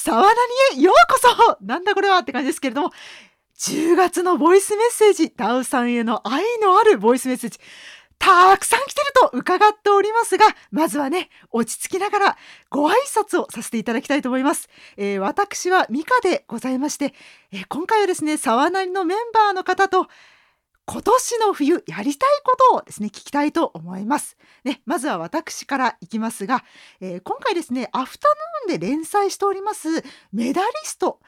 沢なにへようこそなんだこれはって感じですけれども、10月のボイスメッセージ、ダウさんへの愛のあるボイスメッセージ、たくさん来てると伺っておりますが、まずはね、落ち着きながらご挨拶をさせていただきたいと思います。えー、私はミカでございまして、えー、今回はですね、沢なりのメンバーの方と、今年の冬やりたいことをですね、聞きたいと思います。ね、まずは私からいきますが、えー、今回ですね、アフタヌーンで連載しております、メダリスト、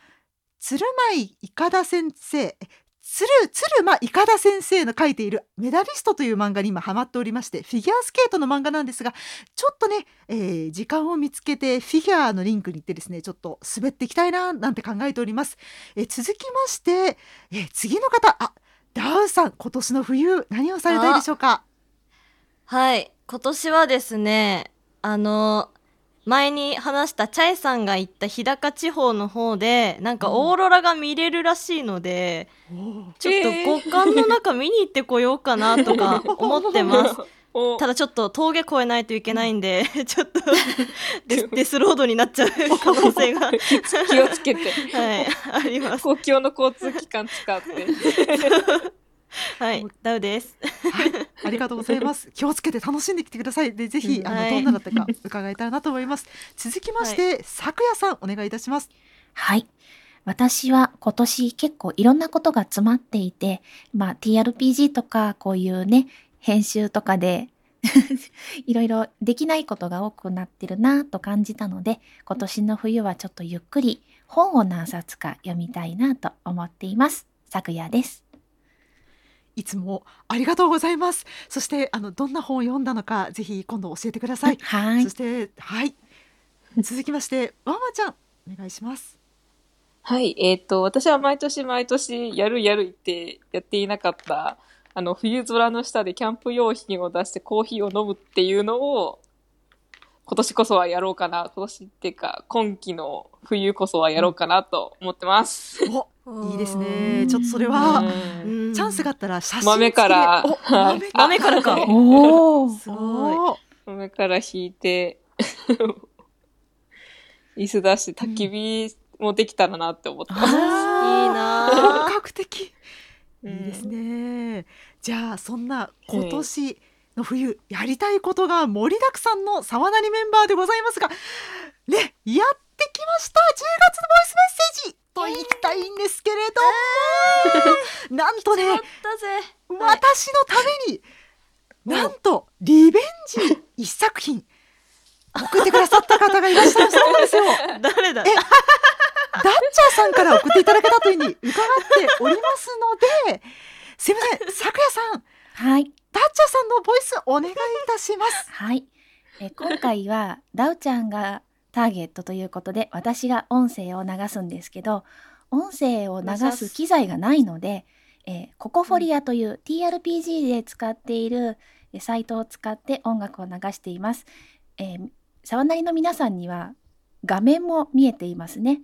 鶴舞いかだ先生、鶴、鶴間いかだ先生の書いているメダリストという漫画に今ハマっておりまして、フィギュアスケートの漫画なんですが、ちょっとね、えー、時間を見つけてフィギュアのリンクに行ってですね、ちょっと滑っていきたいな、なんて考えております。えー、続きまして、えー、次の方、あ、ダウさん、今年の冬、何をされたいでしょうか？はい、今年はですね、あの、前に話したチャイさんが行った日高地方の方でなんかオーロラが見れるらしいので、うん、ちょっと極寒の中見に行ってこようかなとか思ってます。ただちょっと峠越えないといけないんで、ちょっとデ デスロードになっちゃう可能性が気をつけて。はい、あります。公共の交通機関使って。はい、ダウです。はい、ありがとうございます。気をつけて楽しんできてください。で、ぜひ、あの、どんなだったか伺いたいなと思います。続きまして、さくやさん、お願いいたします。はい。私は今年結構いろんなことが詰まっていて、まあ TRPG とかこういうね、編集とかで いろいろできないことが多くなってるなと感じたので、今年の冬はちょっとゆっくり本を何冊か読みたいなと思っています。昨夜です。いつもありがとうございます。そしてあのどんな本を読んだのかぜひ今度教えてください。はい。そしてはい続きまして ワンワンちゃんお願いします。はい、えっ、ー、と私は毎年毎年やるやるってやっていなかったあの冬空の下でキャンプ用品を出してコーヒーを飲むっていうのを今年こそはやろうかな今年っていうか今季の冬こそはやろうかなと思ってます。おいいですね。ちょっとそれは、チャンスがあったら写真豆から、豆からか。おおすごい。豆から引いて、椅子出して焚き火もできたらなって思ってます。いいな本格的。いいですね。じゃあ、そんな今年の冬、やりたいことが盛りだくさんの沢なりメンバーでございますが、ね、やってきました !10 月のボイスメッセージと言いたいんですけれども、えー、なんとね私のために、なんとリベンジ一作品送ってくださった方がいらっしゃるそうですよ。誰だ？ダッチャーさんから送っていただけたというふうに伺っておりますので、すみません、さくやさん。はい。ダッチャーさんのボイスお願いいたします。はい。え今回はダウちゃんがターゲットということで私が音声を流すんですけど音声を流す機材がないので、えー、ココフォリアという TRPG で使っているサイトを使って音楽を流しています。えー、沢なりの皆さんには画面も見えていますね。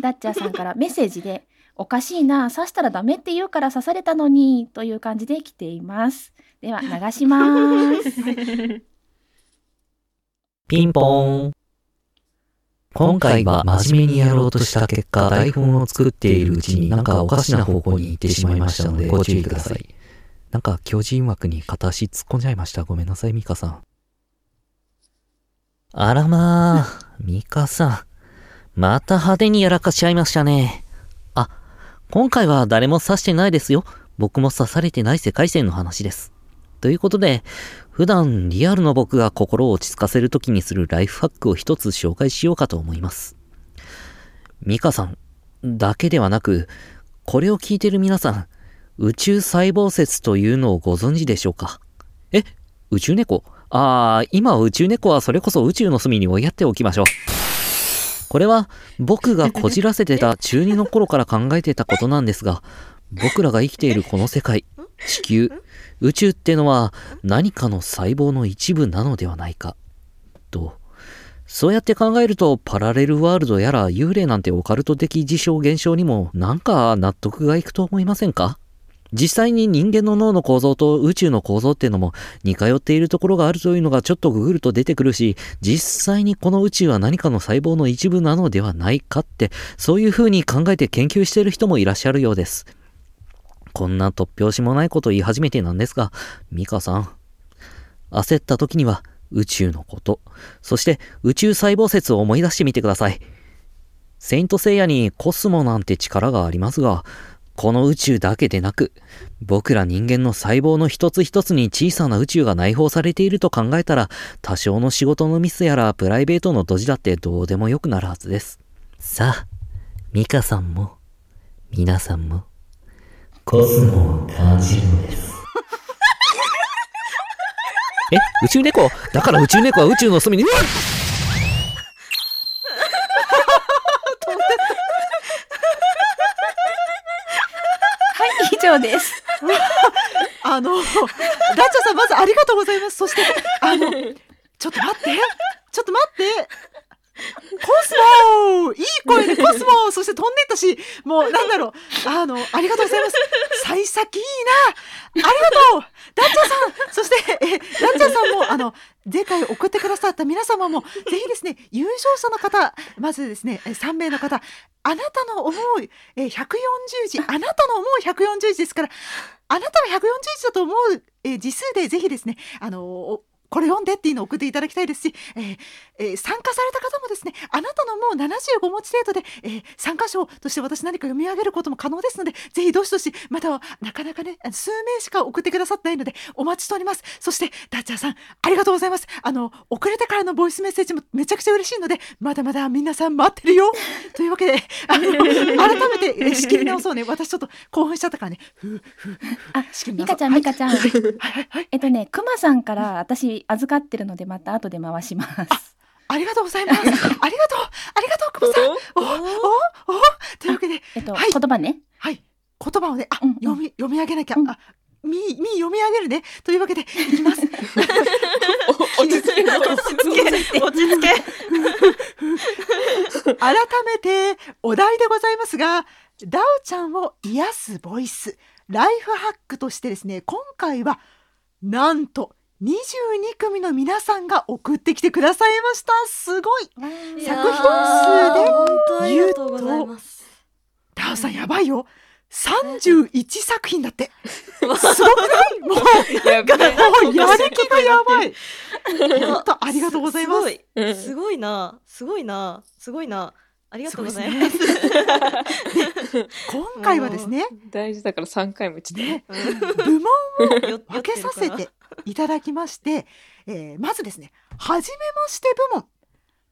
ダッチャーさんからメッセージで「おかしいな刺したらダメって言うから刺されたのに」という感じで来ています。では流します。ピンポーン。今回は真面目にやろうとした結果、台本を作っているうちになんかおかしな方向に行ってしまいましたのでご注意ください。なんか巨人枠に片足突っ込んじゃいました。ごめんなさい、ミカさん。あらまあ、ミカさん。また派手にやらかしちゃいましたね。あ、今回は誰も刺してないですよ。僕も刺されてない世界線の話です。ということで、普段リアルの僕が心を落ち着かせる時にするライフハックを一つ紹介しようかと思います。ミカさんだけではなく、これを聞いてる皆さん、宇宙細胞説というのをご存知でしょうか？え宇宙猫？ああ、今宇宙猫はそれこそ宇宙の隅に追いやっておきましょう。これは僕がこじらせてた中2の頃から考えてたことなんですが、僕らが生きているこの世界、地球、宇宙ってのは何かの細胞の一部なのではないか。と。そうやって考えるとパラレルワールドやら幽霊なんてオカルト的事象現象にもなんか納得がいくと思いませんか？実際に人間の脳の構造と宇宙の構造っていうのも似通っているところがあるというのがちょっとググると出てくるし、実際にこの宇宙は何かの細胞の一部なのではないかって、そういう風に考えて研究している人もいらっしゃるようです。こんな突拍子もないこと言い始めてなんですが、ミカさん。焦った時には宇宙のこと、そして宇宙細胞説を思い出してみてください。セイントセイヤにコスモなんて力がありますが、この宇宙だけでなく、僕ら人間の細胞の一つ一つに小さな宇宙が内包されていると考えたら、多少の仕事のミスやらプライベートのドジだってどうでもよくなるはずです。さあ、ミカさんも、皆さんも、コスモを感じるのです。え、宇宙猫？だから宇宙猫は宇宙の隅に、です。あの、ダッチャさん、まずありがとうございます。そして、あの、ちょっと待って。ちょっと待って。コスモいい声でコスモそして飛んでったし、もうなんだろう。あの、ありがとうございます。幸先いいな。ありがとうダッチャさんそして、え、ダッチャさんも、あの、前回送ってくださった皆様も、ぜひですね、優勝者の方、まずですね、3名の方、あなたの思う、え140字、あなたの思う140字ですから、あなたの140字だと思う、え字数でぜひですね、あのこれ読んでっていうのを送っていただきたいですし、えーえー参加された方もですね、あなたのもう75文字程度で、えー参加賞として私何か読み上げることも可能ですので、ぜひどしどし、またはなかなかね、数名しか送ってくださってないので、お待ちしております。そして、ダッチャーさん、ありがとうございます。あの、遅れてからのボイスメッセージもめちゃくちゃ嬉しいので、まだまだ皆さん待ってるよ。というわけで、あの、改めて、えー仕切り直そうね。私ちょっと興奮しちゃったからね。ふうふうあミカちゃん、ミカちゃん。はいはいはい。えっとね、クマさんから私預かってるので、また後で回します。ありがとうございます。ありがとう。ありがとう、久保さん。お、お、お、というわけで、えっと、はい言葉ね。はい。言葉をね、あ、うんうん読み、読み上げなきゃ。うんあ、み、み読み上げるね。というわけで、いきます。お落ち着けよ落ち着け落ち着け改めて、お題でございますが、ダウちゃんを癒すボイス、ライフハックとしてですね、今回は、なんと、22組の皆さんが送ってきてくださいました。すごい。い作品数で本当ありがとうございますダウさんやばいよ。31作品だって。すごくない？もう、やべえもうやる気がやばい。本当ありがとうございます。うんすごいなすごいなすごいなありがとうございます。今回はですね、大事だから3回も言ってね、うん。部門よ分けさせて いただきまして、えーまずですね、はじめまして部門、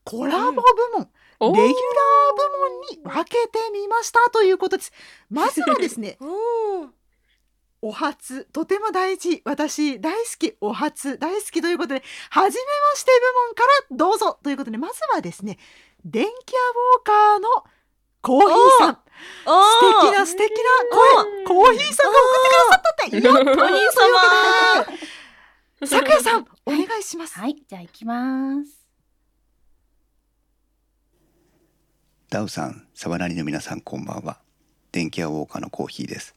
コラボ部門、おー。レギュラー部門に分けてみましたということです。まずはですね、お初、とても大事、私大好き、お初。大好きということで、はじめまして部門からどうぞということで、まずはですね、電気屋ウォーカーのコーヒーさん、素敵な素敵な声、コーヒーさんが送ってくださったって、やっぱりお兄様そういうわけでさくやさん、お願いします。はい、じゃあ行きます。ダウさん、サバナリの皆さんこんばんは。電気屋ウォーカーのコーヒーです。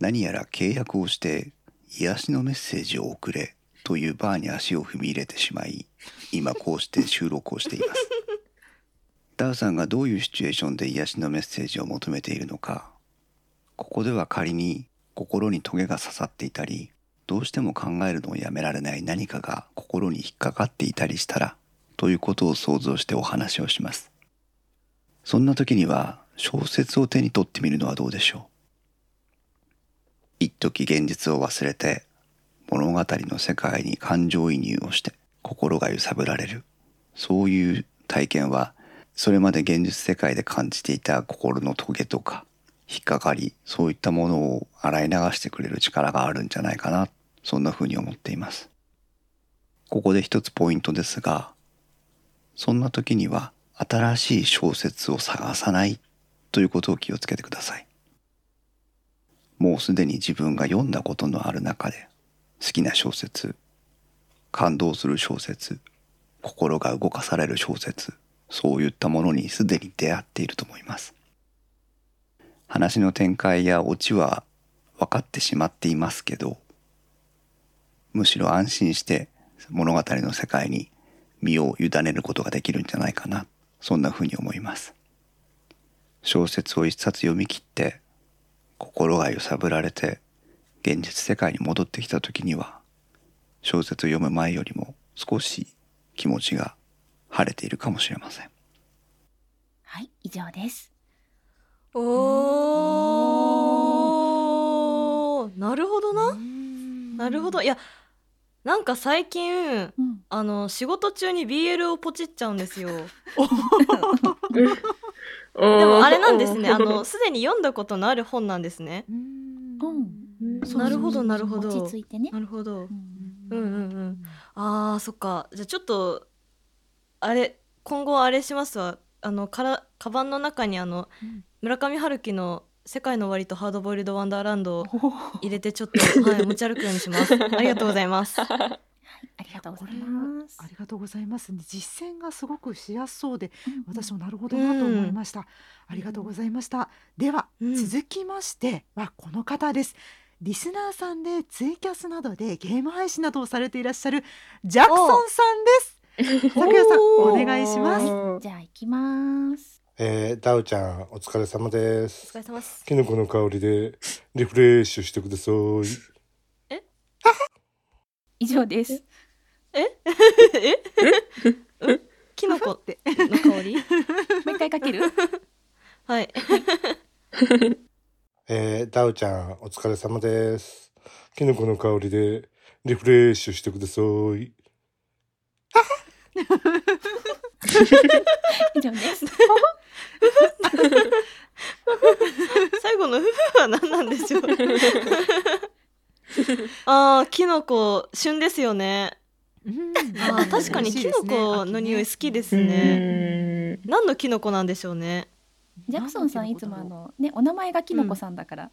何やら契約をして癒しのメッセージを送れというバーに足を踏み入れてしまい、今こうして収録をしています。ダウさんがどういうシチュエーションで癒しのメッセージを求めているのか、ここでは仮に心にトゲが刺さっていたり、どうしても考えるのをやめられない何かが心に引っかかっていたりしたら、ということを想像してお話をします。そんな時には小説を手に取ってみるのはどうでしょう？一時現実を忘れて物語の世界に感情移入をして心が揺さぶられるそういう体験はそれまで現実世界で感じていた心のトゲとか引っかかりそういったものを洗い流してくれる力があるんじゃないかなそんな風に思っていますここで一つポイントですがそんな時には新しい小説を探さないということを気をつけてください。もうすでに自分が読んだことのある中で好きな小説、感動する小説、心が動かされる小説、そういったものにすでに出会っていると思います。話の展開やオチは分かってしまっていますけどむしろ安心して物語の世界に身を委ねることができるんじゃないかなそんなふうに思います小説を一冊読み切って心が揺さぶられて現実世界に戻ってきた時には小説を読む前よりも少し気持ちが晴れているかもしれません。はい、以上です。おー。なるほどな。なるほど。いやなんか最近うん。あの仕事中に BL をポチっちゃうんですよ。で でもあれなんですね。あのすでに読んだことのある本なんですね。なるほどなるほど。落ち着いてね。なるほど。うん。うんうんうん。あーそっか。じゃあちょっとあれ今後あれしますわあのからカバンの中にあの、うん村上春樹の「世界の終わりとハードボイルドワンダーランド」をお入れてちょっと、はい、持ち歩くようにします ありがとうございますありがとうございます。ありがとうございます。実践がすごくしやすそうで、うん私もなるほどなと思いました。ありがとうございました。では、うん続きましてはこの方です。リスナーさんでツイキャスなどでゲーム配信などをされていらっしゃるジャクソンさんです。拓也さんお願いします。すじゃあ行きます。えー、ダウちゃん、お疲れ様でおす疲。れ様ですキノコの香りでリフレッシュしてください。以上です。え？え？キノコっての香り？もう一回かける？はいえー、ダウちゃん、お疲れ様です。キノコの香りでリフレッシュしてください。以上です。最後の「ふふ」は何なんでしょう あーキノコ旬ですよね。うん。あー確かにキノコの匂い好きですね。何のキノコなんでしょうね。ジャクソンさんいつもあのねお名前がキノコさんだから、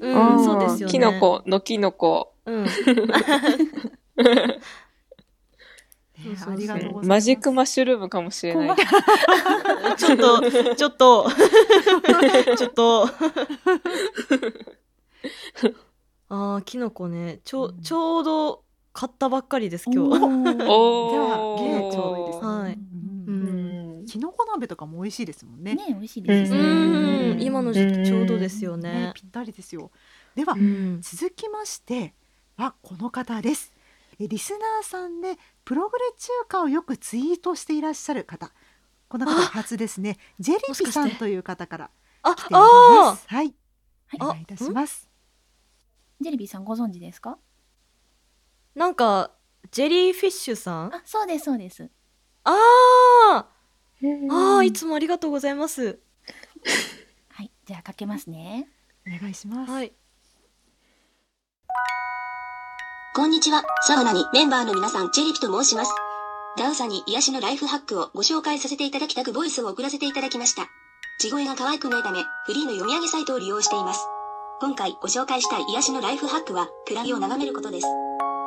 うん。そうですよね。キノコのキノコ。うん ありがとうございます。マジックマッシュルームかもしれない。ちょっとちょっと ちょっとあーキノコねちょちょうど買ったばっかりです今日 でおはー。ゲーちょうどいいですね。はいキノコ鍋とかも美味しいですもんね。ね美味しいですうね。ん今の時期ちょうどですよねねぴったりですよ。では、うん続きましてはこの方です。えリスナーさんでプログレ中華をよくツイートしていらっしゃる方。この方あ初ですね。ジェリピさんという方からあ来ておりまあす。はい、はいお願いいたします。ジェリビーさんご存知ですか？ーなんかジェリーフィッシュさん？あそうですそうです。あーあーいつもありがとうございますはいじゃあかけますね。お願いします。はいこんにちは、サバナにメンバーの皆さん、チェリピと申します。ダウさんに癒しのライフハックをご紹介させていただきたくボイスを送らせていただきました。地声が可愛くないため、フリーの読み上げサイトを利用しています。今回ご紹介したい癒しのライフハックは、クラゲを眺めることです。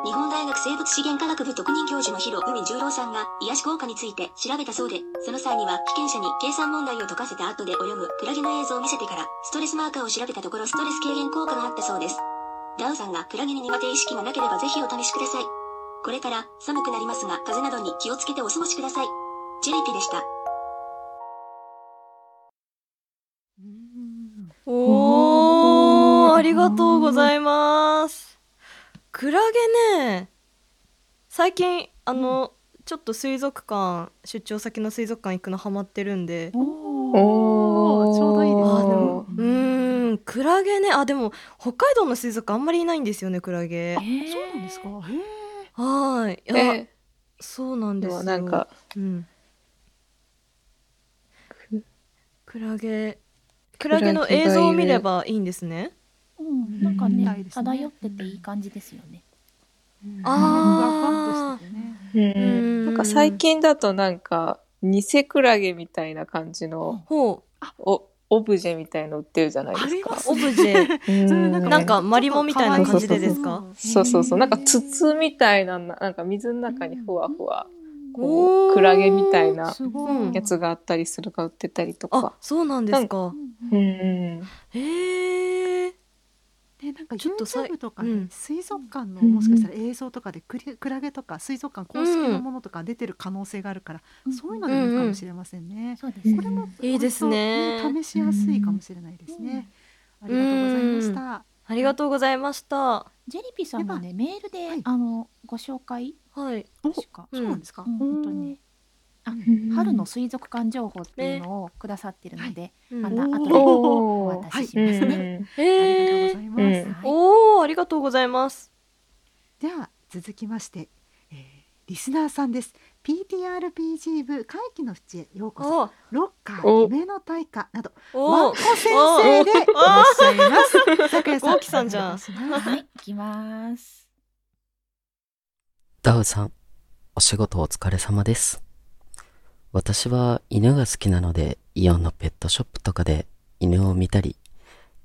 日本大学生物資源科学部特任教授の広海十郎さんが癒し効果について調べたそうで、その際には被験者に計算問題を解かせた後で泳ぐクラゲの映像を見せてから、ストレスマーカーを調べたところストレス軽減効果があったそうです。ダウさんがクラゲに苦手意識がなければぜひお試しください。これから寒くなりますが風邪などに気をつけてお過ごしください。ジェリピでした。うんおーありがとうございますクラゲね最近あの、ちょっと水族館出張先の水族館行くのハマってるんでおおーちょうどいいですね。あーでもうーんクラゲね。あでも北海道の水族館あんまりいないんですよねクラゲ。あそうなんですか？はーい。いや、え。そうなんでですよ。もなんか、うん。クラゲ。クラゲの映像を見ればいいんですね。うんなんかうんねですね。漂ってていい感じですよね。あー。ふわふわっとしててね。うん。なんか最近だとなんか、偽クラゲみたいな感じの、ほう。お、オブジェみたいの売ってるじゃないですか。オブジェ。なんかマリモみたいな感じでですか？そうそうそう。なんか筒みたいな、なんか水の中にふわふわ、こう、クラゲみたいな。やつがあったりするか売ってたりとあか。そうなんですか。うんうん。へえでなんかちょっとさとかでうん。水族館のうんもしかしたら映像とかでクリクラゲとか水族館公式のものとか出てる可能性があるから、そういうのでもいいかもしれませんね。そうですね。これもいいですね試しやすいかもしれないですね。ありがとうございました。ありがとうございました。ジェリピさんもねメールで、はい。あのご紹介はい。お確か、そうなんですか？うん。本当に。ねあうん春の水族館情報っていうのをくださってるので、うん。また後でおお渡しします。ね。うんえーありがとうございます。うんはい。おーありがとうございます。では続きまして、えーリスナーさんです。PTRPG 部会期の淵へようこそ。おロッカーお夢の大家などワンおコ先生でいらっしゃいます。咲夜さん、さんじゃん。はい、いきます。ダウさん、お仕事お疲れ様です。私は犬が好きなので、イオンのペットショップとかで犬を見たり、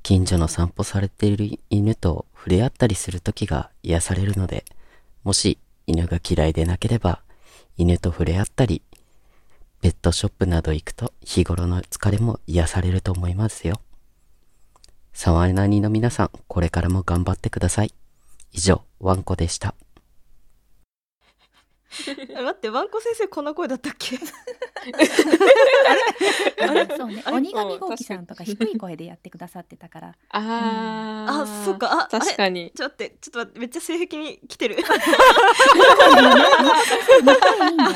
近所の散歩されている犬と触れ合ったりする時が癒されるので、もし犬が嫌いでなければ、犬と触れ合ったり、ペットショップなど行くと日頃の疲れも癒されると思いますよ。サワナニの皆さん、これからも頑張ってください。以上、ワンコでした。え 待ってワンコ先生こんな声だったっけ？あれ？そうね、鬼神豪輝さんとか低い声でやってくださってたから。あー。あそっか。あ確かに。ちょっと待ってちょっと待ってめっちゃ性癖に来てる。仲いいんだよ。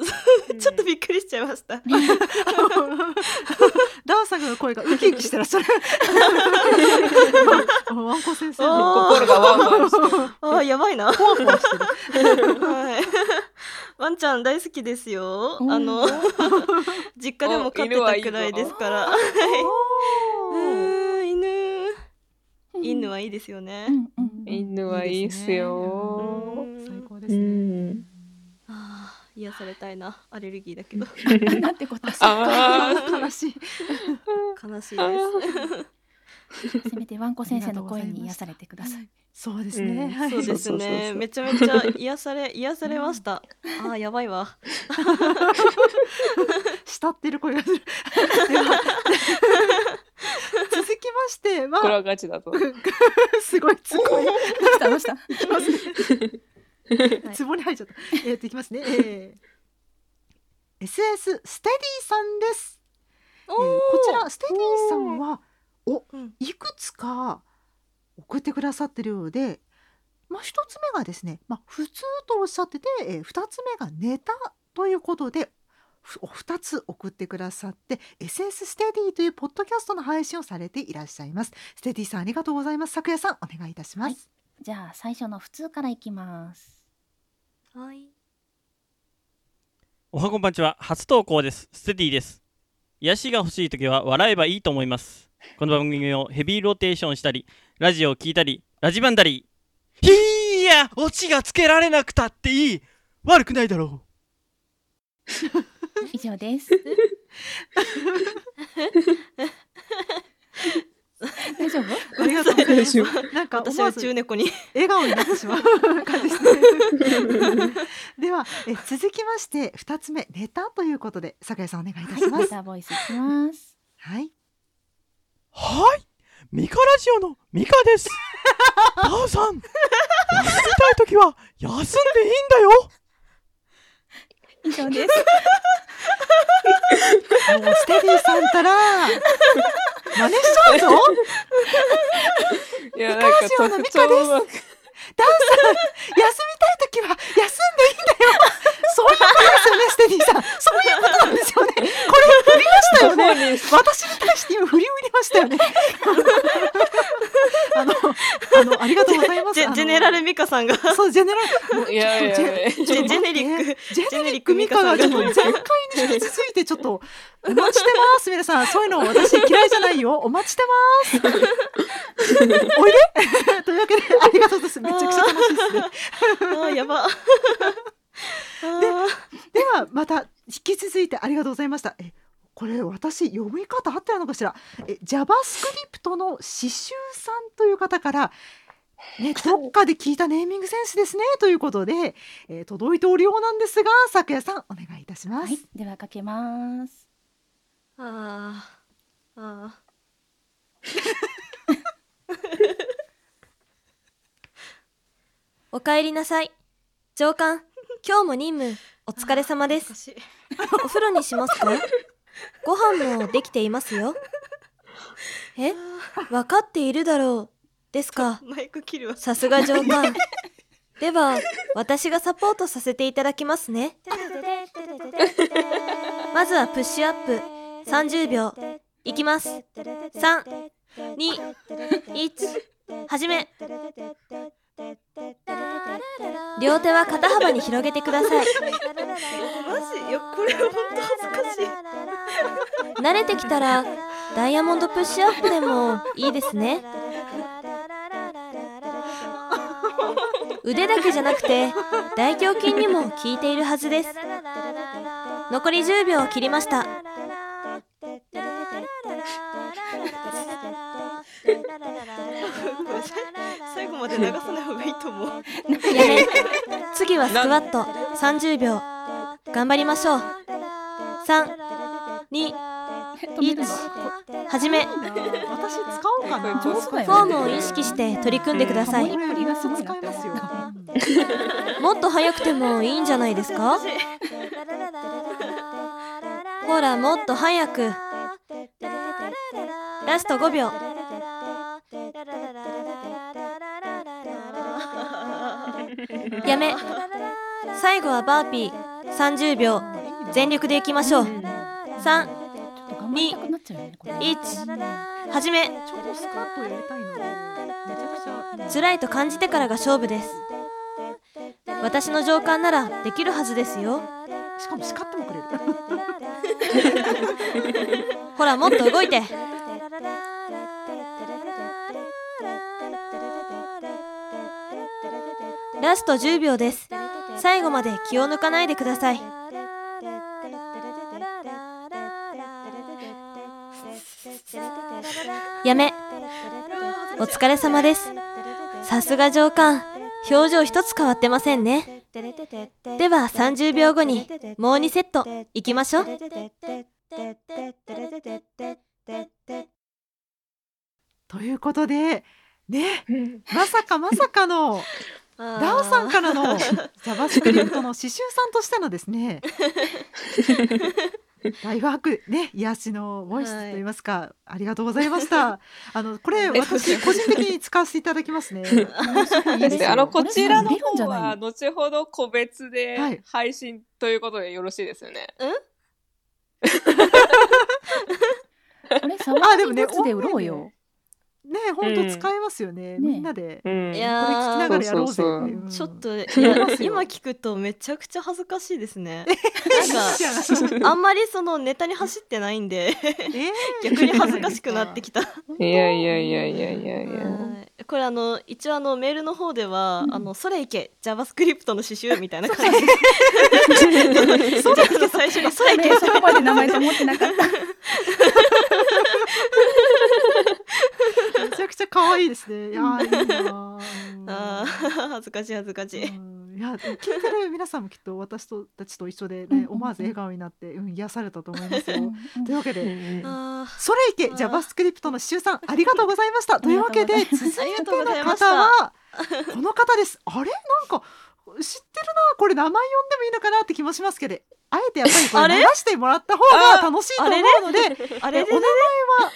ちょっとびっくりしちゃいました。ダンさんの声がウキウキしてらっしゃる。ワンコ先生心がワンワンしてあーやばいな。ワンちゃん大好きですよ。うんあの実家でも飼ってたくらいですから。犬犬。はい。いですよね。犬はいいっすよ。最高ですね。癒されたいなアレルギーだけど なんてこと悲しい。悲しいです せめてワンコ先生の声に癒されてください。そうですね。うんはいそうですねめちゃめちゃ癒され癒されましたあーやばいわ 慕ってる声がする。続きましてこれははガチだと。すごいすごい。どうした？どうした？いきますね。はい 壺に入っちゃった。えー、といきますね。えー、SS ステディさんです。えーこちらステディさんはおうんいくつか送ってくださってるようで、まあ一つ目がですね、まあ普通とおっしゃってて、えー、二つ目がネタということで。二つ送ってくださって SS ステディというポッドキャストの配信をされていらっしゃいますステディさんありがとうございます昨夜さんお願いいたします、はいじゃあ最初の普通からいきます。はい。おはこんばんちは。初投稿です。ステディです。癒しが欲しい時は笑えばいいと思います。この番組をヘビーローテーションしたりラジオを聞いたりラジバンだり。いやオチがつけられなくたっていい。悪くないだろ 以上です。大丈夫？ありがとうございますなんか私は中猫に笑顔になってしまう 感じですね。ではえ続きまして二つ目ネタということで酒井さんお願いいたしまメす。タボイスいきます。はい。はいミカラジオのミカです タオさん休みたい時は休んでいいんだよ以上です。もうステディさんたら真似しちゃうぞ？いや、なんか特徴がダンさん休みたい時は休んでいいんだよ。そういうことですよねステディさん。そういうことなんですよね。これ振りましたよね。私に対して今振り売りましたよね。あのあのありがとうございます。ジェネラルミカさんがそうジェネラルジェネリックジェネリックミカがちょっと前回に引き続いてちょっとお待ちしてます皆さんそういうの私嫌いじゃないよお待ちしてますおいでというわけでありがとうございますめちゃくちゃ楽しいですねあーやばではまた引き続いてありがとうございました。えこれ私読み方あったのかしら？え JavaScript の刺繍さんという方からね、どっかで聞いたネーミングセンスですねということで、えー、届いておるようなんですが咲夜さんお願いいたします、はい、ではかけます。ああ おかえりなさい。上官。今日も任務、お疲れ様です。お風呂にしますか？ご飯もできていますよ。え？わかっているだろう。ですか？マイク切るわ。さすが上官。では、私がサポートさせていただきますね。まずはプッシュアップ。30秒。いきます。3、2、1、始め。両手は肩幅に広げてください。マジいやこれ本当恥ずかしい慣れてきたら、ダイヤモンドプッシュアップでもいいですね。腕だけじゃなくて、大胸筋にも効いているはずです。残り10秒を切りました。まで流さない方がいいと思うやめ。次はスクワット30秒。頑張りましょう。3、2、1、始め。私使おうかな。フォームを意識して取り組んでください。もっと早くてもいいんじゃないですか？ほら、もっと早く。ラスト5秒。やめ。最後はバーピー。30秒。全力でいきましょう。3、2、1、始め。辛いと感じてからが勝負です。私の上官ならできるはずですよ。しかももくれる。ほら、もっと動いて。ラスト10秒です。最後まで気を抜かないでください。やめ。お疲れ様です。さすが上官。表情一つ変わってませんね。では30秒後にもう2セットいきましょう。ということで、ね、まさかまさかの。ダオさんからの JavaScript の刺繍さんとしてのですね。ライフハックね癒しのボイスといいますか、はい、ありがとうございました。あのこれ私個人的に使わせていただきますね。いいですあのこちらの方は後ほど個別で配信ということでよろしいですよね、はい、あれサワーのやつで売ろうよね本当使えますよね、うん、みんなで、うん、これ聞きながらやろうぜちょっといや今聞くとめちゃくちゃ恥ずかしいですね。なんか あんまりそのネタに走ってないんで 逆に恥ずかしくなってきた。いやいやいやいやいやいやこれあの一応あのメールの方では、うん、あのそれいけ JavaScript の刺繍みたいな感じ。でそれいけ最初にそれいけ。そこまで名前と思ってなかっためちゃくちゃ可愛いですね。いやいいな。あ恥ずかしい恥ずかしい。いや聞いてる皆さんもきっと私とたちと一緒でね、思わず笑顔になって、うん、癒されたと思いますよ。というわけで、それいけ JavaScript のしゅうさんありがとうございました。というわけで続いての方はこの方です。あれ？なんか知ってるなこれ名前呼んでもいいのかなって気もしますけど。あえてやっぱりこれ流してもらった方が楽しいと思うので、あれお名前は？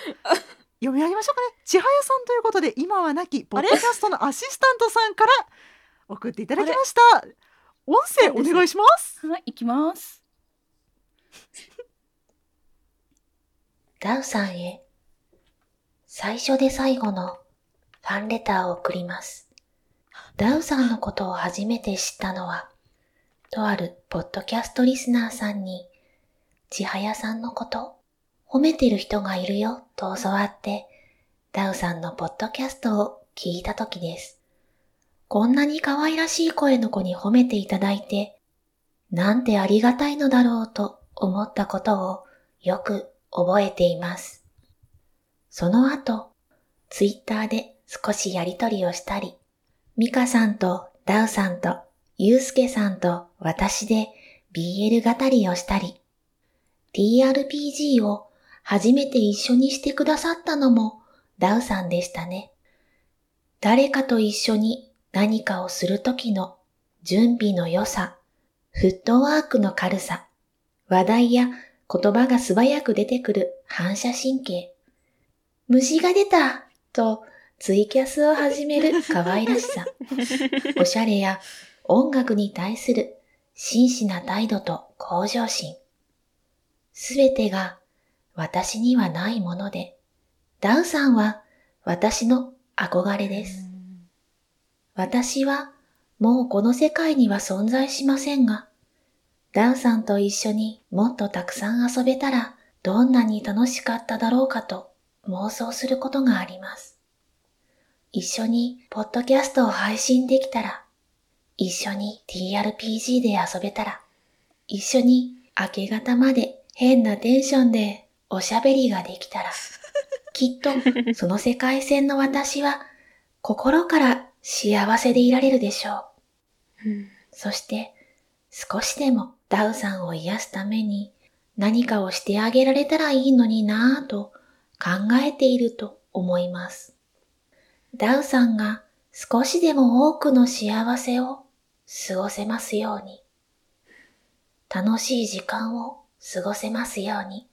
読み上げましょうかね。千早さんということで、今はなきポッドキャストのアシスタントさんから送っていただきました。音声お願いします。はい、行きます。ダウさんへ、最初で最後のファンレターを送ります。ダウさんのことを初めて知ったのは、とあるポッドキャストリスナーさんに、千早さんのこと、褒めてる人がいるよと教わって、ダウさんのポッドキャストを聞いた時です。こんなに可愛らしい声の子に褒めていただいて、なんてありがたいのだろうと思ったことをよく覚えています。その後、ツイッターで少しやりとりをしたり、ミカさんとダウさんとユうスケさんと私で BL 語りをしたり、TRPG を初めて一緒にしてくださったのもダウさんでしたね。誰かと一緒に何かをするときの準備の良さ、フットワークの軽さ、話題や言葉が素早く出てくる反射神経、虫が出たとツイキャスを始める可愛らしさ、おしゃれや音楽に対する真摯な態度と向上心。すべてが私にはないもので、ダウさんは私の憧れです。私はもうこの世界には存在しませんが、ダウさんと一緒にもっとたくさん遊べたらどんなに楽しかっただろうかと妄想することがあります。一緒にポッドキャストを配信できたら、一緒に TRPG で遊べたら、一緒に明け方まで変なテンションでおしゃべりができたら、きっと その世界線の私は心から幸せでいられるでしょう。そして少しでもダウさんを癒すために何かをしてあげられたらいいのになぁと考えていると思います。ダウさんが少しでも多くの幸せを過ごせますように。楽しい時間を過ごせますように。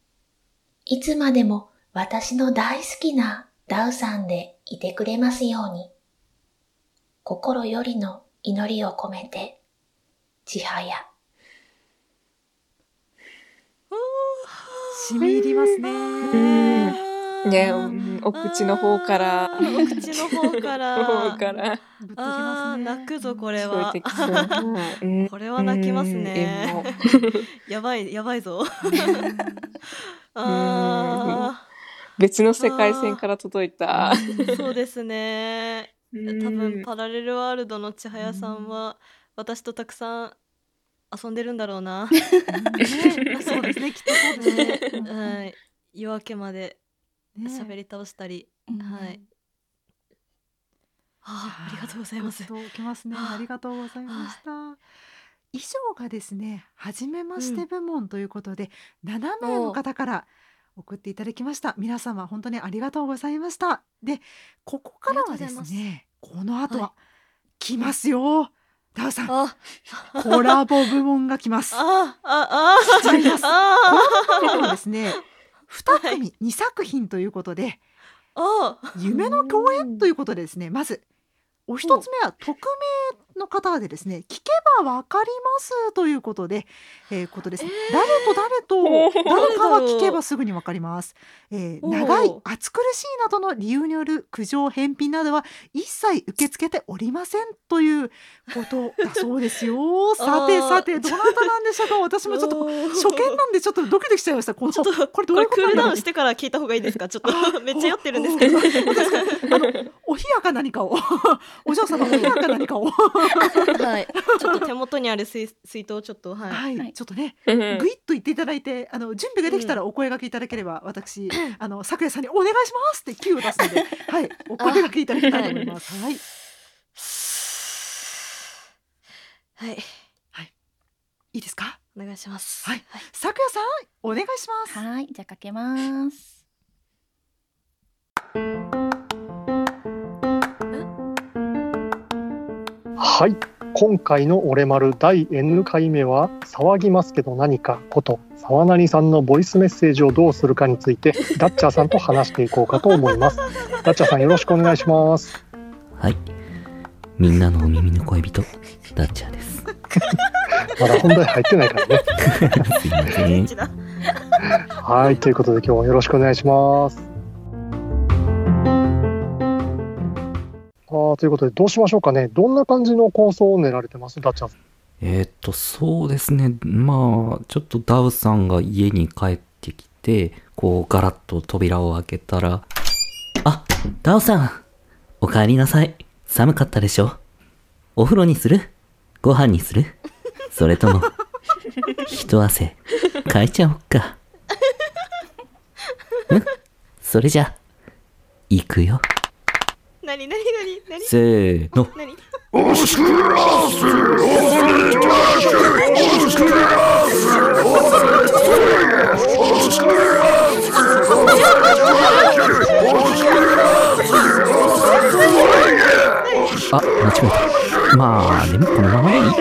いつまでも私の大好きなダウさんでいてくれますように。心よりの祈りを込めて、ちはや。染み入りますね。ね、うんお口の方から。お口の方から。方から。あー泣くぞこれは聞これは泣きますうんねやばいやばいぞ。あ別の世界線から届いた。ーそうですね。多分うんパラレルワールドの千早さんは私とたくさん遊んでるんだろうな。そうですねきっとそうですね。はい。夜明けまでね喋り倒したり、はいあーありがとうございますきますね。ありがとうございました。以上がですね、初めまして部門ということで、7名の方から送っていただきました。皆様本当にありがとうございました。で、ここからはですね、この後は来ますよ。ダウさん、コラボ部門が来ます。あああ来ちゃいます。コあラボ部門はですね、2組2作品ということで、夢の共演ということでですね、まず。お一つ目は匿名の方でですね、聞けばわかりますということで、えーことです、誰と誰と誰かは聞けばすぐにわかります。えー長い暑苦しいなどの理由による苦情返品などは一切受け付けておりませんということだそうですよ。さ てあー。さてどなたなんでしょうか？私もちょっと初見なんでちょっとドキドキしちゃいました。このこれどうこいう？れクールダウンしてから聞いた方がいいですか？ちょっとめっちゃ酔ってるんですけど。お冷やか何かをお嬢様お冷やか何かを はい。ちょっと手元にある水水筒をちょっとはい、はい、ちょっとね、うん。ぐいっと言っていただいて、あの準備ができたらお声掛けいただければ、私、あの咲夜さんにお願いしますってキューを出すので、はい、お声掛けいただきたいと思います。はい、はい、い。い。ですか？お願いします。はい、咲夜さん、お願いします。はい、じゃあかけます。はい。今回の俺丸第 N 回目は騒ぎますけど何かこと沢なりさんのボイスメッセージをどうするかについてダッチャーさんと話していこうかと思います。ダッチャーさんよろしくお願いします。はい。みんなのお耳の恋人、ダッチャーです。まだ本題入ってないからね。すいません。はい。ということで今日はよろしくお願いします。あということでどうしましょうかね。どんな感じの構想を練られてます？ダッチャーさん。えーっと、そうですね。まあ、ちょっとダウさんが家に帰ってきて、こう、ガラッと扉を開けたら、あ、ダウさんお帰りなさい。寒かったでしょ？お風呂にする？ご飯にする？それとも、一汗、かいちゃおっか。ん？それじゃ、行くよ。せーのオスクラスオスクラスオスクラスオスクラスあ、間違えた。まあ、でもこのままでいいや。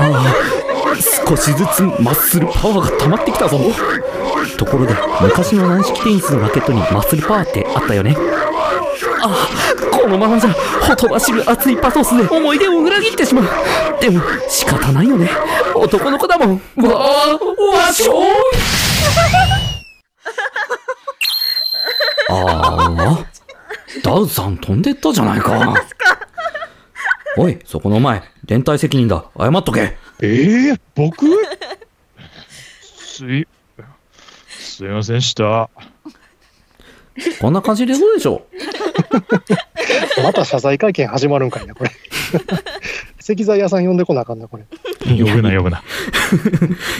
ああ、少しずつマッスルパワーが溜まってきたぞ。ところで、昔の軟式テニスのラケットにマッスルパワーってあったよね。あこのままじゃほとばしる熱いパトスで思い出を裏切ってしまう。でも仕方ないよね。男の子だもん。わあわしょああダウさん飛んでったじゃないか。おいそこのお前連帯責任だ。謝っとけ。ええ僕？すい、すいませんした。こんな感じでどうでしょ また謝罪会見始まるんかいな、これ。石材屋さん呼んでこなあかんな、これ。呼ぶな呼ぶな。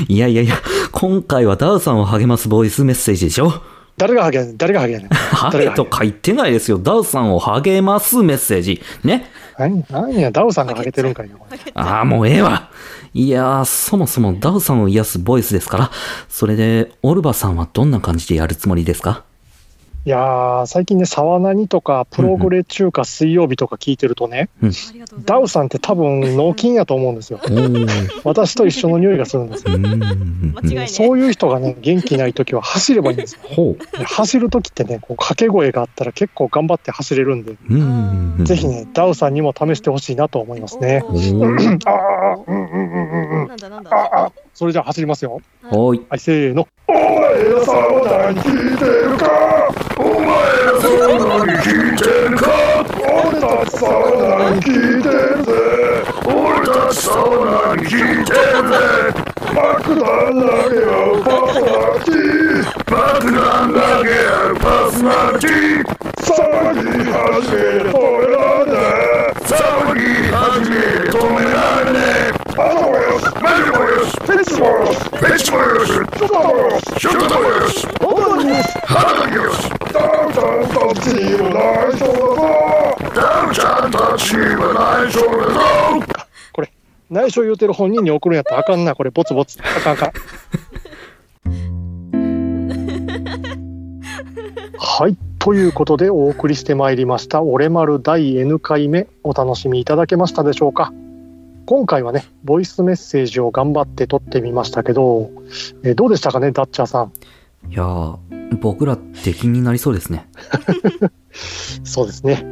う いやいやいや今回はダウさんを励ますボイスメッセージでしょ誰が励ん誰が励ん。励と書いてないですよダウさんを励ますメッセージね何何や、ダウさんが励てるんかいな、これ。ああ、もうええわ。いやー、そもそもダウさんを癒すボイスですから、それで、オルバさんはどんな感じでやるつもりですか？いやー、最近ね、沢何とか、プログレ中華水曜日とか聞いてるとね、うんダウさんって多分脳筋やと思うんですよ。私と一緒の匂いがするんですよ。でそういう人がね、元気ない時は走ればいいんですよ。走る時ってね、こう掛け声があったら結構頑張って走れるんで、う。うん。ぜひね、ダウさんにも試してほしいなと思いますね。ああ、うんうんうんうんうん。なんだなんだああ、それじゃあ走りますよ。おい。はい、せーの。お前らさ何聞いてるからさ何聞いてるか俺たちさ何聞いてるぜ俺たちさ何聞いてるぜ爆弾投げ合うパーソナリティ爆弾投げ合うパーソナリティ騒ぎ始める止められねえ騒ぎ始める止められねえアドレスメルボイスピッチボイスボイスシュットボイスシュットボイスハダニュースハダニュースダウちゃんたちは内緒だぞダウちゃんたちは内緒だぞこれ、内緒言うてる本人に送るんやったらあかんな、これ、ボツボツ。あかんか。はい。ということでお送りしてまいりました、俺丸第 N 回目、お楽しみいただけましたでしょうか？今回はね、ボイスメッセージを頑張って撮ってみましたけど、えーどうでしたかね、ダッチャーさん？いやー、僕ら出禁になりそうですね。そうですね。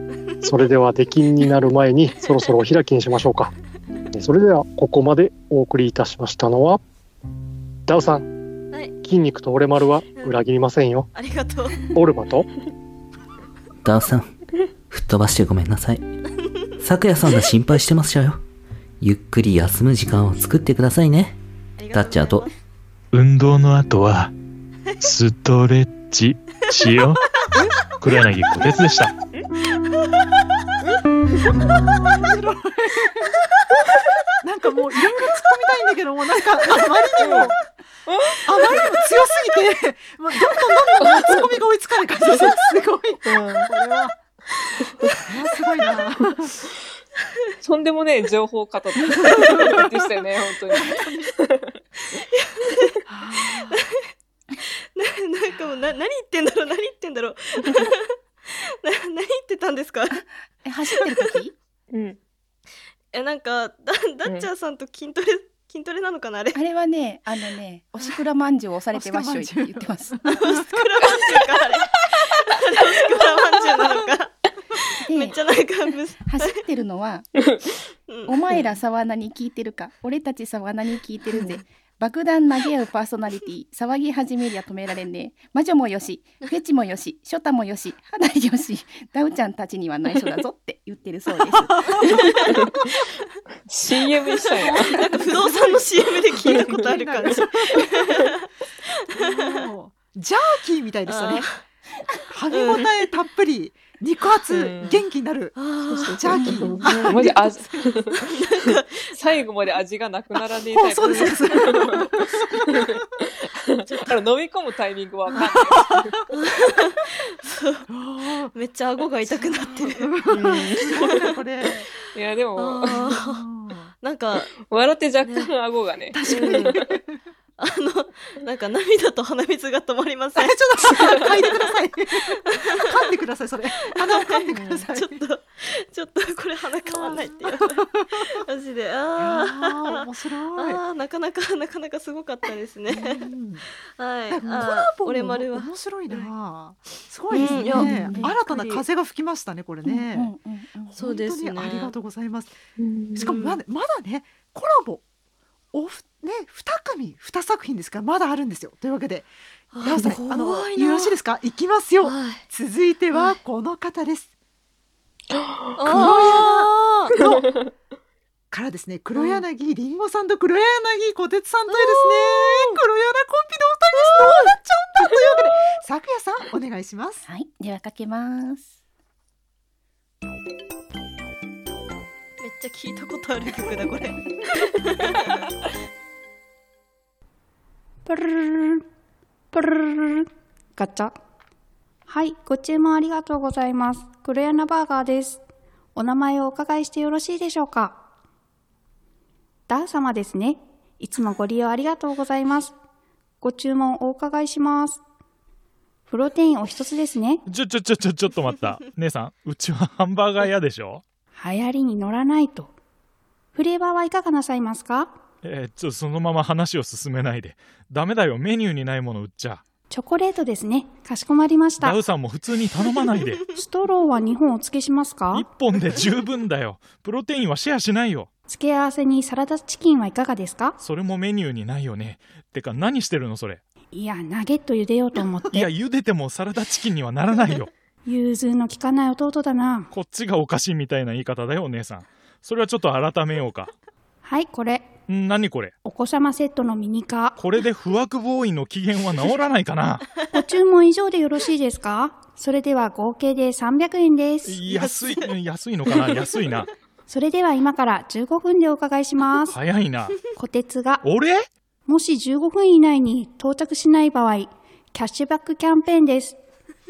それでは出禁になる前に そろそろお開きにしましょうか。それではここまでお送りいたしましたのはダウさん、はい筋肉と俺丸は裏切りませんよ。ありがとうオルバと？ダウさん、吹っ飛ばしてごめんなさい。咲夜さんが心配してましたよ。ゆっくり休む時間を作ってくださいね。タッチャーと、運動の後は、ストレッチしよう。黒柳小鉄でした。なんかもういろいろ突っ込みたいんだけどもなんかあまりにもあまりにも強すぎてどんどんどんどん突っ込みが追いつかない感じです。すごい。これはこれは。すごいな とんでもねえ情報型でしたよね、本当に。な なんかもうな何言ってんだろう何言ってんだろう。な何言ってたんですか？え走ってる時？うん。えなんかダダッチャーさんと筋トレ、筋トレなのかなあれ？あれはねあのねおしくらまんじゅうを押されてましょいって言ってます。おしくらまんじゅうかあれあれ。おしくらまんじゅうなのかめっちゃなんか 走ってるのはお前ら沢名に聞いてるか？俺たち沢名に聞いてるぜ。爆弾投げ合うパーソナリティ騒ぎ始めりゃ止められんね。え魔女もよしフェチもよしショタもよし花よしダウちゃんたちには内緒だぞって言ってるそうです。CM 一緒やな。なんか不動産の CM で聞いたことある感じ。ジャーキーみたいでしたね。噛み応えたっぷり肉厚、うん。元気になる。ジャーキー。マジ味最後まで味がなくならねえタイプそうです。そうですだから飲み込むタイミングわかんない。めっちゃ顎が痛くなってる。これ。いやでも。なんか笑って若干顎がね。確かにあのなんか涙と鼻水が止まりません。ちょっと嗅いでください。噛んでくださいそれ。鼻を噛んでください。ちょっとちょっとこれ鼻かまないってよマジジで。あー。面白い。あーなかなかなかなかすごかったですね。はい。コあラボも面白いな。すごいですね。新たな風が吹きましたねこれね。そうですねありがとうございます。しかもまだまだねコラボおふね二組二作品ですからまだあるんですよ。というわけで、あヤオさんあのなよろしいですか？いきますよ。続いてはこの方です。あ黒柳のからですね黒柳りんごさんと黒柳小鉄さんとですね黒柳コンビのお二人です。どうなっちゃうんだというわけで 咲夜さんお願いします。はい。ではかけますちゃ聞いたことある曲だこれ。プルルルプルルルガチャはいご注文ありがとうございます黒柳バーガーですお名前をお伺いしてよろしいでしょうかダウ様ですねいつもご利用ありがとうございますご注文お伺いしますプロテインお一つですねちょちょちょちょちょっと待った姉さんうちはハンバーガー屋でしょ流行りに乗らないと。フレーバーはいかがなさいますか？えーちょそのまま話を進めないで。ダメだよメニューにないもの売っちゃ。チョコレートですね。かしこまりました。ダウさんも普通に頼まないで。ストローは2本お付けしますか？一本で十分だよ。プロテインはシェアしないよ。付け合わせにサラダチキンはいかがですか？それもメニューにないよね。てか何してるのそれ？いやナゲット茹でようと思って。いや茹でてもサラダチキンにはならないよ融通の利かない弟だな。こっちがおかしいみたいな言い方だよお姉さん。それはちょっと改めようか。はいこれ。ん何これ？お子様セットのミニカー。これで不惑ボーイの機嫌は治らないかな。ご注文以上でよろしいですか？それでは合計で300円です。安い安いのかな？安いな。それでは今から15分でお伺いします。早いな。小鉄が。俺？もし15分以内に到着しない場合キャッシュバックキャンペーンです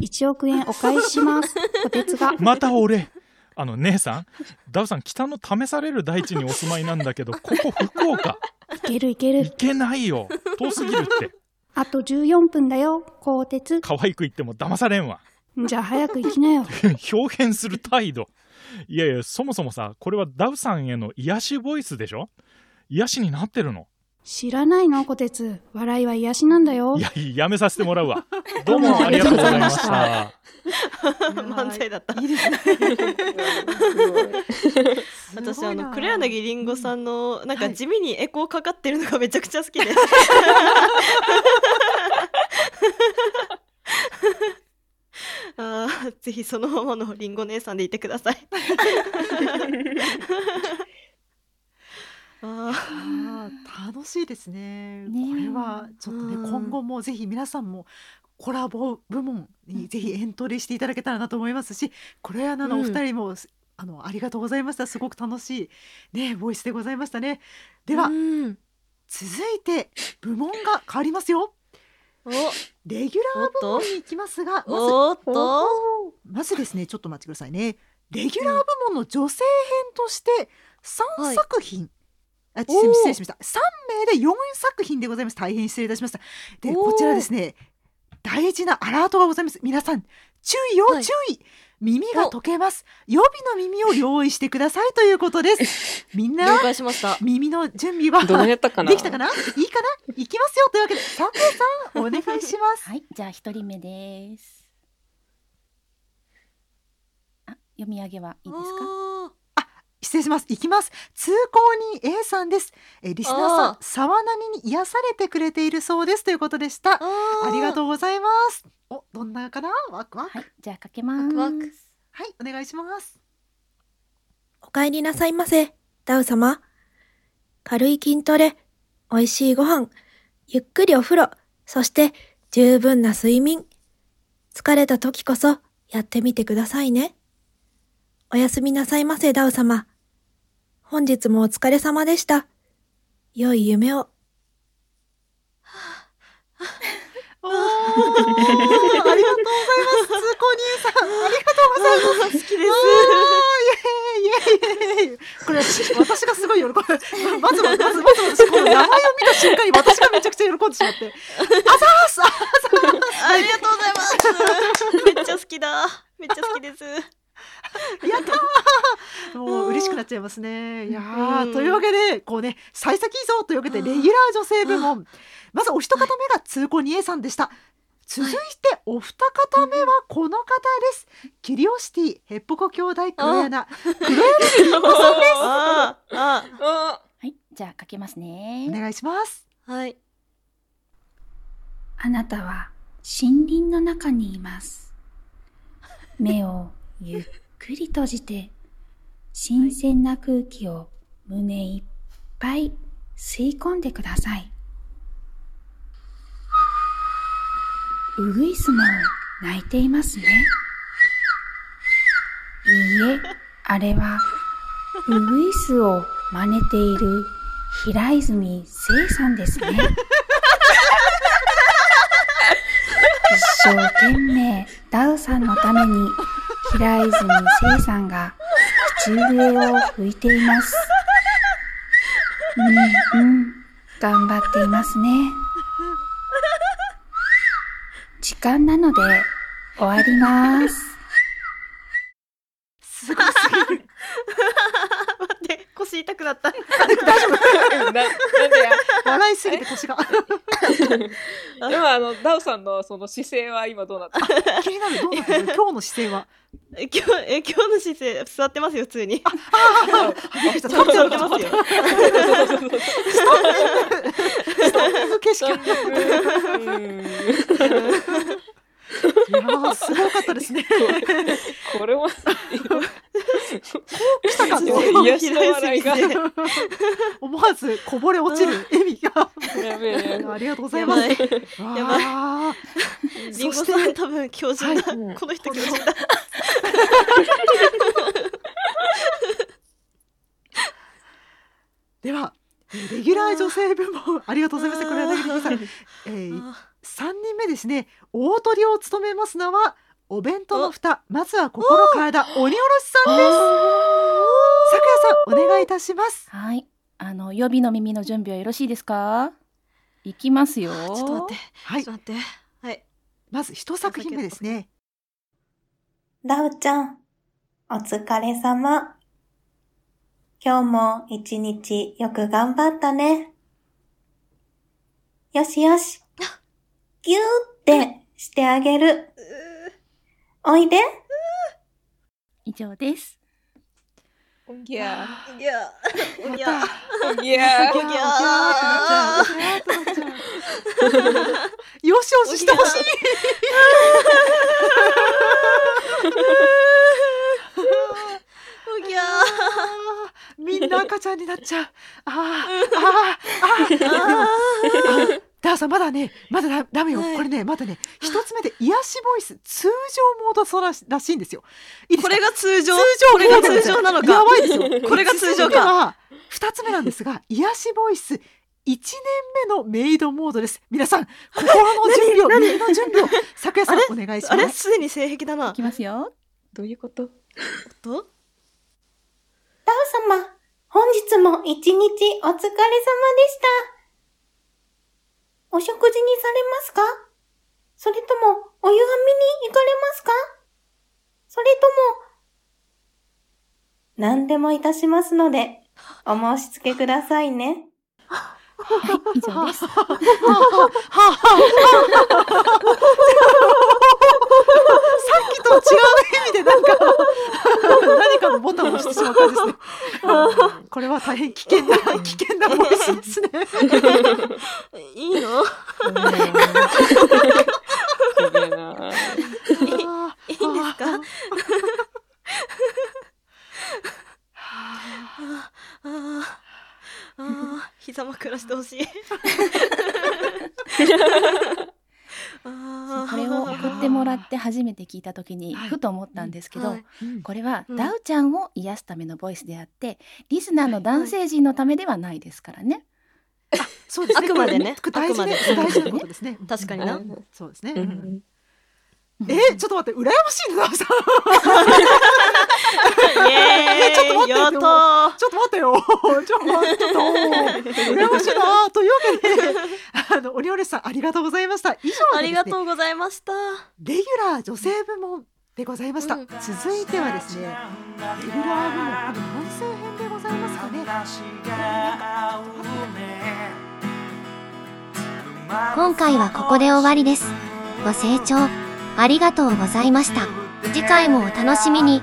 1億円お返しします。小鉄が。また俺。あの姉さん。ダウさん北の試される大地にお住まいなんだけどここ福岡。いけるいける。いけないよ。遠すぎるって。あと14分だよ。鋼鉄可愛く言っても騙されんわ。じゃあ早く行きなよ。表現する態度。いやいやそもそもさこれはダウさんへの癒しボイスでしょ？癒しになってるの知らないの？小鉄。笑いは癒しなんだよ。いややめさせてもらうわ。どうも ありがとうございました。漫才だった。い。いですね。私あの黒柳りんごさんのなんか地味にエコーかかってるのがめちゃくちゃ好きで。あーぜひそのままのりんご姉さんでいてください。ああー楽しいですね。これはちょっとね今後もぜひ皆さんもコラボ部門にぜひエントリーしていただけたらなと思いますし黒柳のお二人も、あのありがとうございました。すごく楽しいねボイスでございましたね。では続いて部門が変わりますよ。レギュラー部門に行きますがまずおっと。まずですねちょっと待ってくださいね。レギュラー部門の女性編として3作品、あ失礼しました。3名で4作品でございます。大変失礼いたしました。でこちらですね。大事なアラートがございます。皆さん注意よ、注意。耳が溶けます。予備の耳を用意してくださいということです。みんな了解しました。耳の準備はどうやったかな？できたかな？いいかな？いきますよ。というわけで佐藤さんお願いします。はい。じゃあ一人目です。あ読み上げはいいですか？失礼します。いきます。通行人 A さんです。えリスナーさあん、沢なにに癒されてくれているそうですということでした。ありがとうございます。お、どんなかな？ワクワク。はい、じゃあかけます。はい、お願いします。お帰りなさいませ、ダウ様。軽い筋トレ、美味しいご飯、ゆっくりお風呂、そして十分な睡眠。疲れた時こそやってみてくださいね。おやすみなさいませ、ダウ様。本日もお疲れ様でした。良い夢を。おー、ありがとうございます。通行人 A さん、ありがとうございます。好きです。イエーイイエーイ。これ私がすごい喜ぶ。まずはまずまず私この名前を見た瞬間に私がめちゃくちゃ喜んでしまって。あざーす。あざーす。ありがとうございます。めっちゃ好きだ。めっちゃ好きです。やったー。もう嬉しくなっちゃいますね。いやーというわけうね幸先いいぞというわけでレギュラー女性部門。まずお一方目が通行二 A さんでした。続いてお二方目はこの方です、キュリオシティヘッポコ兄弟黒柳黒柳りんごさんです。ああはい、じゃあかけますね。お願いします。はい。あなたは森林の中にいます。目をゆっくり閉じて、新鮮な空気を胸いっぱい吸い込んでください。ウグイスも鳴いていますね。いいえ、あれはウグイスを真似ている平泉聖さんですね。一生懸命ダウさんのために平泉聖さんが口笛を吹いています。うんうん、頑張っていますね。時間なので終わります。すごい。腰痛くなった。大丈夫な なんでや笑いすぎて腰が。今あのダウさんのその姿勢は今どうなった？気になるどうなってる？今日の姿勢は？え今日え今日の姿勢座ってますよ普通に。ああ、びって立ますよ。ス景色。いやーすごかったですね。これも来たかと癒しの笑いが 思わずこぼれ落ちる笑みが。ありがとうございます。やばいやばいわーリンゴさん多分強靭だ。この人強靭だ。では、えーレギュラー女性部門ありがとうございます。これは柳さん。えー、三人目ですね。大トリを務めますのはお弁当の蓋。まずは心体鬼おろしさんです。さくやさんお願いいたします。はい。あの、予備の耳の準備はよろしいですか？いきますよ。ちょっと待って。はい。ちょっと待って。はい。まず一作品目ですね。ダウちゃん、お疲れ様。今日も一日よく頑張ったね。よしよし。ぎゅーってしてあげる。おいで。以上です。おぎゃおぎゃおぎゃおぎゃおぎゃよしよししてほしい。おぎゃみんな赤ちゃんになっちゃう。あー。あー。あー。あ。ダーさんまだねまだダダメよ、これねまだね一つ目で癒しボイス通常モードそうらしらしいんですよ。いいですか？これが通常？通常これが通常なのか？やばいですよ。これが通常か。二つ目なんですが癒しボイス一年目のメイドモードです。皆さん心の準備を何？耳の準備を昨夜さんお願いします。あれ？すでに性癖だな。いきますよ。どういうこと？とダウ様、本日も一日お疲れ様でした。お食事にされますか？それとも、お湯が見に行かれますか？それとも、何でもいたしますので、お申し付けくださいね。はい、以上です。さっきと違う意味でなんか。何かのボタンを押してしまう感じですね。うん。これは大変危険な危険なボイスですね。いいの？いいいんですか？あー。あー。膝枕してほしい。これを送ってもらって初めて聞いた時にふと思ったんですけど、はい。これはうん。ダウちゃんを癒すためのボイスであってリスナーの男性陣のためではないですからね。そうですね。あくまでね。あくまで。大事なことですね。確かにな。うんそうですね。えちょっと待って羨ましいねさん。え ちょっと待ってちょっと待ってよ。ちょっと待って羨ましいなというわけで。あのお料理さんありがとうございました。以上、ね、ありがとうございました。レギュラー女性部門でございました、続いてはですねレギュラー部門男性編でございますかね。今回はここで終わりです。ご清聴ありがとうございました。次回もお楽しみに。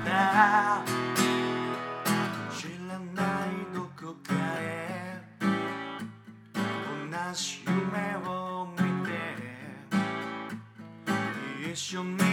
一緒に